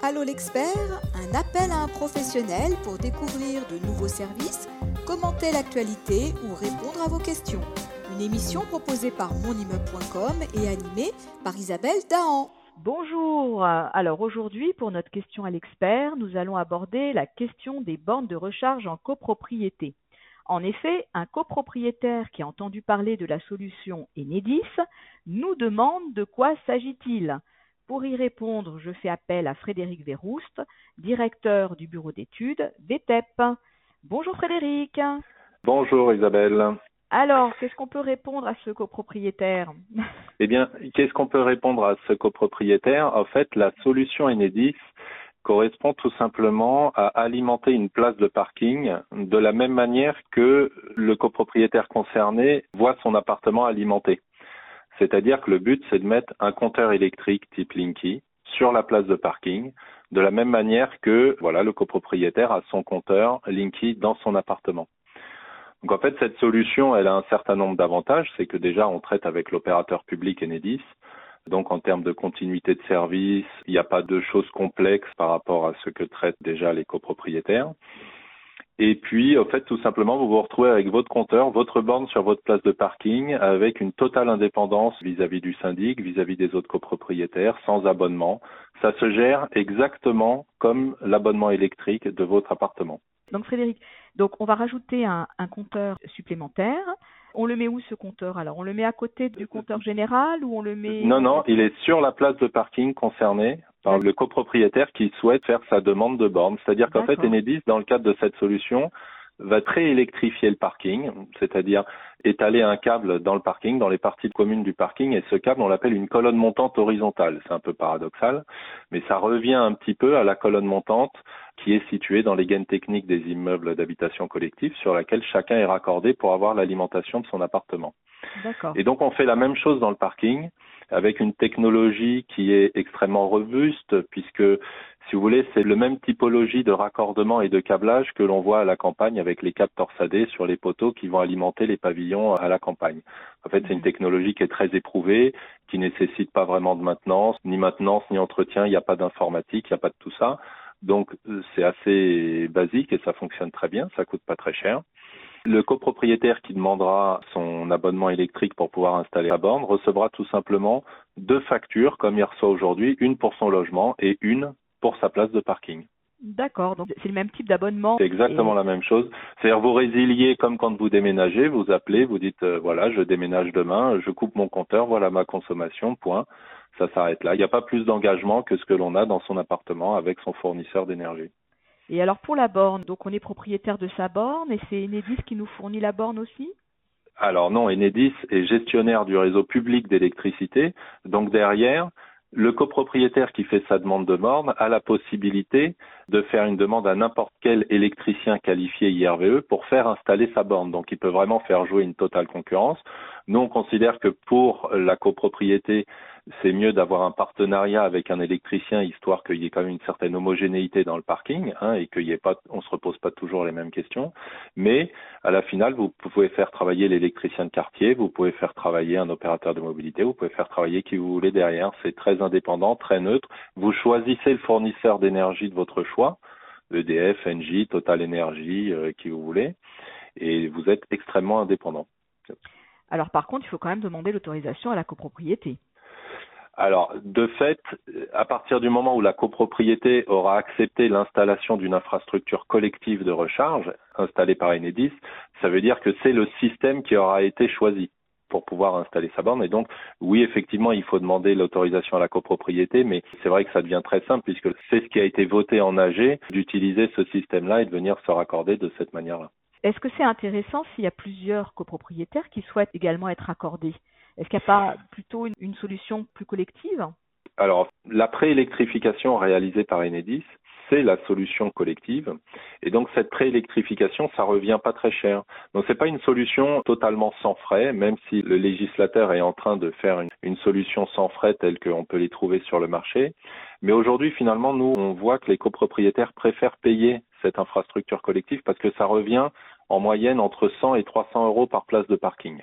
Allô l'expert, un appel à un professionnel pour découvrir de nouveaux services, commenter l'actualité ou répondre à vos questions. Une émission proposée par monimmeuble.com et animée par Isabelle Dahan. Bonjour. Alors aujourd'hui, pour notre question à l'expert, nous allons aborder la question des bornes de recharge en copropriété. En effet, un copropriétaire qui a entendu parler de la solution Enedis nous demande de quoi s'agit-il. Pour y répondre, je fais appel à Frédéric Verroust, directeur du bureau d'études VTEP. Bonjour Frédéric. Bonjour Isabelle. Alors, qu'est-ce qu'on peut répondre à ce copropriétaire? Eh bien, qu'est-ce qu'on peut répondre à ce copropriétaire? En fait, la solution Enedis correspond tout simplement à alimenter une place de parking de la même manière que le copropriétaire concerné voit son appartement alimenté. C'est-à-dire que le but, c'est de mettre un compteur électrique type Linky sur la place de parking, de la même manière que voilà le copropriétaire a son compteur Linky dans son appartement. Donc en fait, cette solution, elle a un certain nombre d'avantages. C'est que déjà, on traite avec l'opérateur public Enedis. Donc en termes de continuité de service, il n'y a pas de choses complexes par rapport à ce que traitent déjà les copropriétaires. Et puis, en fait, tout simplement, vous vous retrouvez avec votre compteur, votre borne sur votre place de parking, avec une totale indépendance vis-à-vis du syndic, vis-à-vis des autres copropriétaires, sans abonnement. Ça se gère exactement comme l'abonnement électrique de votre appartement. Donc Frédéric, donc on va rajouter un, un compteur supplémentaire. On le met où ce compteur Alors, on le met à côté du compteur général ou on le met Non, non, il est sur la place de parking concernée par le copropriétaire qui souhaite faire sa demande de borne. C'est-à-dire qu'en fait. Enedis, dans le cadre de cette solution, va préélectrifier le parking, c'est-à-dire étaler un câble dans le parking, dans les parties communes du parking, et ce câble, on l'appelle une colonne montante horizontale. C'est un peu paradoxal, mais ça revient un petit peu à la colonne montante qui est située dans les gaines techniques des immeubles d'habitation collective, sur laquelle chacun est raccordé pour avoir l'alimentation de son appartement. Et donc on fait la même chose dans le parking avec une technologie qui est extrêmement robuste puisque si vous voulez c'est le même typologie de raccordement et de câblage que l'on voit à la campagne avec les câbles torsadés sur les poteaux qui vont alimenter les pavillons à la campagne. En fait, c'est une technologie qui est très éprouvée, qui nécessite pas vraiment de maintenance, ni maintenance ni entretien, il n'y a pas d'informatique, il n'y a pas de tout ça. Donc euh, c'est assez basique et ça fonctionne très bien, ça coûte pas très cher. Le copropriétaire qui demandera son abonnement électrique pour pouvoir installer la borne recevra tout simplement deux factures comme il reçoit aujourd'hui, une pour son logement et une pour sa place de parking. D'accord. Donc c'est le même type d'abonnement. C'est exactement Et- la même chose. C'est-à-dire vous résiliez comme quand vous déménagez, vous appelez, vous dites euh, voilà, je déménage demain, je coupe mon compteur, voilà ma consommation, point. Ça s'arrête là. Il n'y a pas plus d'engagement que ce que l'on a dans son appartement avec son fournisseur d'énergie. Et alors pour la borne, donc on est propriétaire de sa borne et c'est Enedis qui nous fournit la borne aussi? Alors non, Enedis est gestionnaire du réseau public d'électricité. Donc derrière, le copropriétaire qui fait sa demande de borne a la possibilité de faire une demande à n'importe quel électricien qualifié IRVE pour faire installer sa borne. Donc il peut vraiment faire jouer une totale concurrence. Nous, on considère que pour la copropriété, c'est mieux d'avoir un partenariat avec un électricien, histoire qu'il y ait quand même une certaine homogénéité dans le parking, hein, et qu'il y ait pas, on se repose pas toujours les mêmes questions. Mais à la finale, vous pouvez faire travailler l'électricien de quartier, vous pouvez faire travailler un opérateur de mobilité, vous pouvez faire travailler qui vous voulez derrière. C'est très indépendant, très neutre. Vous choisissez le fournisseur d'énergie de votre choix, EDF, Engie, Total Energy, euh, qui vous voulez, et vous êtes extrêmement indépendant. Alors par contre, il faut quand même demander l'autorisation à la copropriété. Alors, de fait, à partir du moment où la copropriété aura accepté l'installation d'une infrastructure collective de recharge installée par Enedis, ça veut dire que c'est le système qui aura été choisi pour pouvoir installer sa borne. Et donc, oui, effectivement, il faut demander l'autorisation à la copropriété, mais c'est vrai que ça devient très simple puisque c'est ce qui a été voté en AG d'utiliser ce système-là et de venir se raccorder de cette manière-là. Est-ce que c'est intéressant s'il y a plusieurs copropriétaires qui souhaitent également être accordés? Est-ce qu'il n'y a pas plutôt une, solution plus collective? Alors, la préélectrification réalisée par Enedis, c'est la solution collective. Et donc, cette préélectrification, ça revient pas très cher. Donc, c'est pas une solution totalement sans frais, même si le législateur est en train de faire une, une solution sans frais telle qu'on peut les trouver sur le marché. Mais aujourd'hui, finalement, nous, on voit que les copropriétaires préfèrent payer cette infrastructure collective parce que ça revient en moyenne entre 100 et 300 euros par place de parking.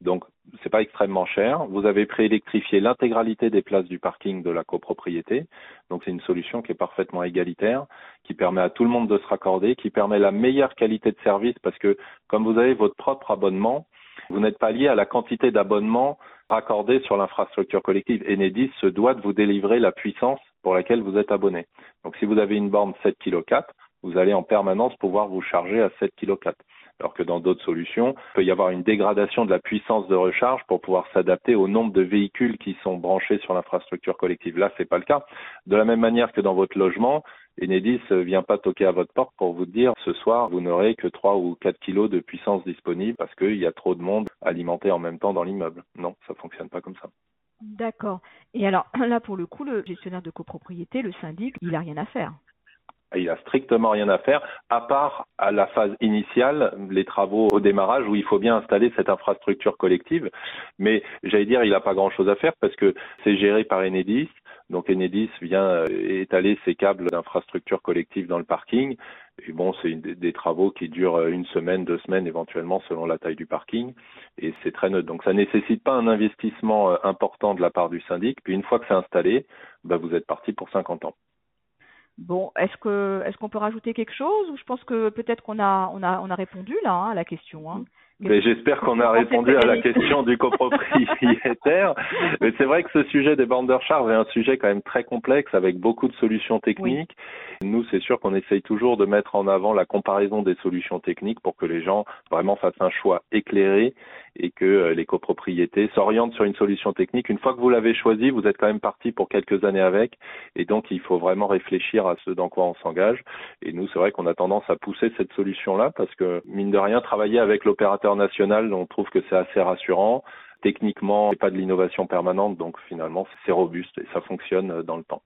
Donc, c'est pas extrêmement cher. Vous avez préélectrifié l'intégralité des places du parking de la copropriété. Donc c'est une solution qui est parfaitement égalitaire, qui permet à tout le monde de se raccorder, qui permet la meilleure qualité de service parce que comme vous avez votre propre abonnement, vous n'êtes pas lié à la quantité d'abonnements raccordés sur l'infrastructure collective. Enedis se doit de vous délivrer la puissance pour laquelle vous êtes abonné. Donc si vous avez une borne 7 kg 4, vous allez en permanence pouvoir vous charger à 7 kg 4 alors que dans d'autres solutions, il peut y avoir une dégradation de la puissance de recharge pour pouvoir s'adapter au nombre de véhicules qui sont branchés sur l'infrastructure collective. Là, c'est pas le cas. De la même manière que dans votre logement, Enedis ne vient pas toquer à votre porte pour vous dire ce soir vous n'aurez que 3 ou 4 kilos de puissance disponible parce qu'il y a trop de monde alimenté en même temps dans l'immeuble. Non, ça fonctionne pas comme ça. D'accord. Et alors là, pour le coup, le gestionnaire de copropriété, le syndic, il n'a rien à faire. Il a strictement rien à faire, à part à la phase initiale, les travaux au démarrage où il faut bien installer cette infrastructure collective. Mais j'allais dire, il n'a pas grand-chose à faire parce que c'est géré par Enedis. Donc Enedis vient euh, étaler ses câbles d'infrastructure collective dans le parking. Et bon, c'est des travaux qui durent euh, une semaine, deux semaines éventuellement selon la taille du parking. Et c'est très neutre. Donc ça nécessite pas un investissement euh, important de la part du syndic. Puis une fois que c'est installé, bah, vous êtes parti pour 50 ans. Bon, est-ce que est-ce qu'on peut rajouter quelque chose ou je pense que peut-être qu'on a on a on a répondu là hein, à la question. Hein. Mais j'espère qu'on a répondu à la question du copropriétaire. Mais c'est vrai que ce sujet des bornes de recharge est un sujet quand même très complexe avec beaucoup de solutions techniques. Nous, c'est sûr qu'on essaye toujours de mettre en avant la comparaison des solutions techniques pour que les gens vraiment fassent un choix éclairé et que euh, les copropriétés s'orientent sur une solution technique. Une fois que vous l'avez choisi, vous êtes quand même parti pour quelques années avec et donc il faut vraiment réfléchir à ce dans quoi on s'engage. Et nous, c'est vrai qu'on a tendance à pousser cette solution-là parce que, mine de rien, travailler avec l'opérateur national, on trouve que c'est assez rassurant. Techniquement, il n'y a pas de l'innovation permanente, donc finalement, c'est robuste et ça fonctionne dans le temps.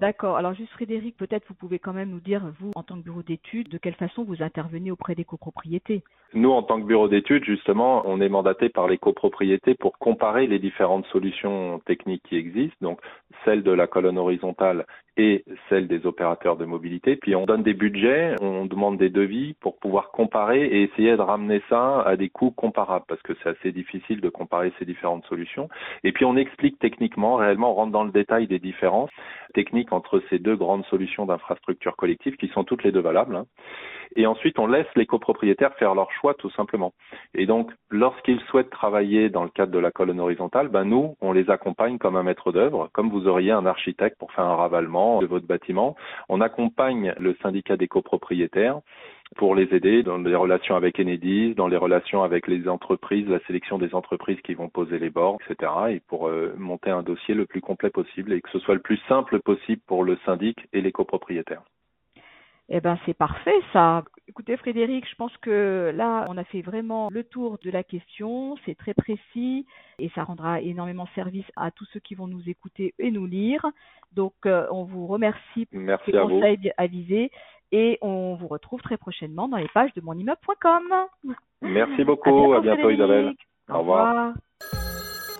D'accord. Alors juste Frédéric, peut-être vous pouvez quand même nous dire, vous, en tant que bureau d'études, de quelle façon vous intervenez auprès des copropriétés? Nous, en tant que bureau d'études, justement, on est mandaté par les copropriétés pour comparer les différentes solutions techniques qui existent, donc celle de la colonne horizontale et celle des opérateurs de mobilité. Puis on donne des budgets, on demande des devis pour pouvoir comparer et essayer de ramener ça à des coûts comparables parce que c'est assez difficile de comparer ces différentes solutions. Et puis on explique techniquement, réellement, on rentre dans le détail des différences techniques entre ces deux grandes solutions d'infrastructure collective qui sont toutes les deux valables. Hein. Et ensuite, on laisse les copropriétaires faire leur choix tout simplement. Et donc, lorsqu'ils souhaitent travailler dans le cadre de la colonne horizontale, ben nous, on les accompagne comme un maître d'œuvre, comme vous auriez un architecte pour faire un ravalement de votre bâtiment. On accompagne le syndicat des copropriétaires pour les aider dans les relations avec Enedis, dans les relations avec les entreprises, la sélection des entreprises qui vont poser les bords, etc. Et pour euh, monter un dossier le plus complet possible et que ce soit le plus simple possible pour le syndic et les copropriétaires. Eh ben c'est parfait ça. Écoutez Frédéric, je pense que là on a fait vraiment le tour de la question, c'est très précis et ça rendra énormément service à tous ceux qui vont nous écouter et nous lire. Donc euh, on vous remercie pour ces conseils avisés et on vous retrouve très prochainement dans les pages de monimmeuble.com. Merci beaucoup, à bientôt, Isabelle. Au, revoir.